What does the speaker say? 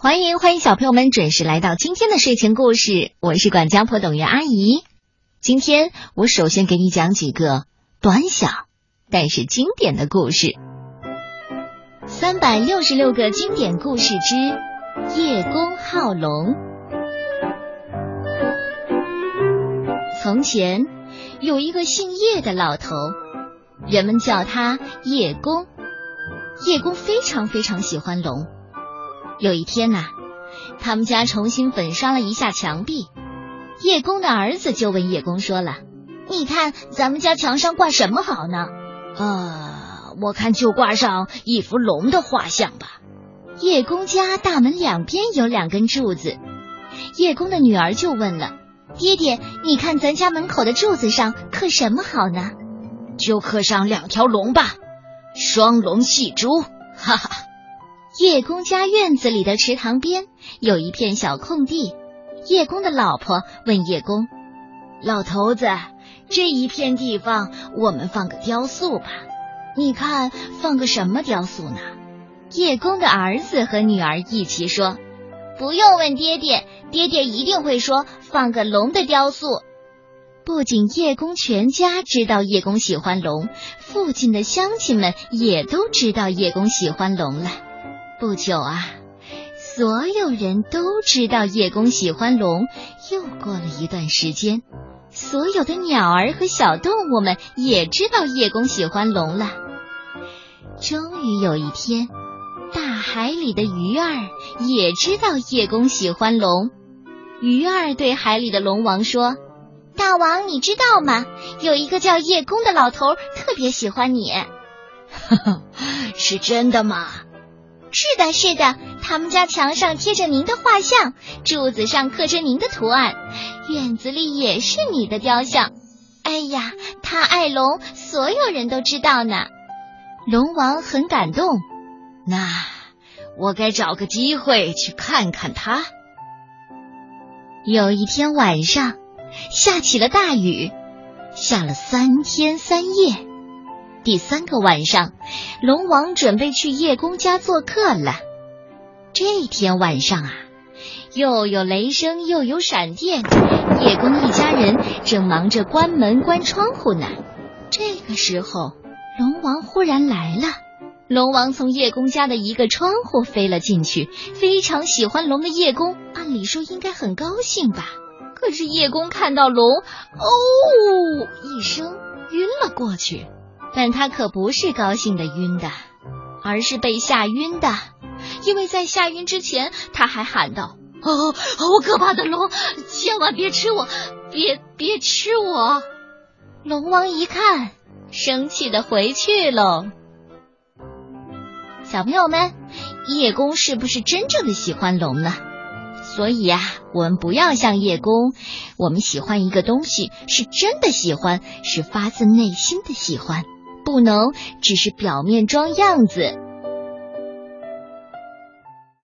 欢迎欢迎小朋友们准时来到今天的睡前故事，我是管家婆董月阿姨。今天我首先给你讲几个短小但是经典的故事，《三百六十六个经典故事之叶公好龙》。从前有一个姓叶的老头，人们叫他叶公。叶公非常非常喜欢龙。有一天呐，他们家重新粉刷了一下墙壁。叶公的儿子就问叶公说了：“你看咱们家墙上挂什么好呢？”“啊，我看就挂上一幅龙的画像吧。”叶公家大门两边有两根柱子，叶公的女儿就问了：“爹爹，你看咱家门口的柱子上刻什么好呢？”“就刻上两条龙吧。”双龙戏珠，哈哈！叶公家院子里的池塘边有一片小空地，叶公的老婆问叶公：“老头子，这一片地方我们放个雕塑吧？你看放个什么雕塑呢？”叶公的儿子和女儿一起说：“不用问爹爹，爹爹一定会说放个龙的雕塑。”不仅叶公全家知道叶公喜欢龙，附近的乡亲们也都知道叶公喜欢龙了。不久啊，所有人都知道叶公喜欢龙。又过了一段时间，所有的鸟儿和小动物们也知道叶公喜欢龙了。终于有一天，大海里的鱼儿也知道叶公喜欢龙。鱼儿对海里的龙王说。大王，你知道吗？有一个叫叶公的老头特别喜欢你。呵呵，是真的吗？是的，是的。他们家墙上贴着您的画像，柱子上刻着您的图案，院子里也是你的雕像。哎呀，他爱龙，所有人都知道呢。龙王很感动。那我该找个机会去看看他。有一天晚上。下起了大雨，下了三天三夜。第三个晚上，龙王准备去叶公家做客了。这天晚上啊，又有雷声，又有闪电，叶公一家人正忙着关门关窗户呢。这个时候，龙王忽然来了。龙王从叶公家的一个窗户飞了进去，非常喜欢龙的叶公，按理说应该很高兴吧。可是叶公看到龙，哦一声晕了过去。但他可不是高兴的晕的，而是被吓晕的。因为在吓晕之前，他还喊道：“哦，好可怕的龙，千万别吃我，别别吃我！”龙王一看，生气的回去喽。小朋友们，叶公是不是真正的喜欢龙呢？所以呀，我们不要像叶公，我们喜欢一个东西是真的喜欢，是发自内心的喜欢，不能只是表面装样子。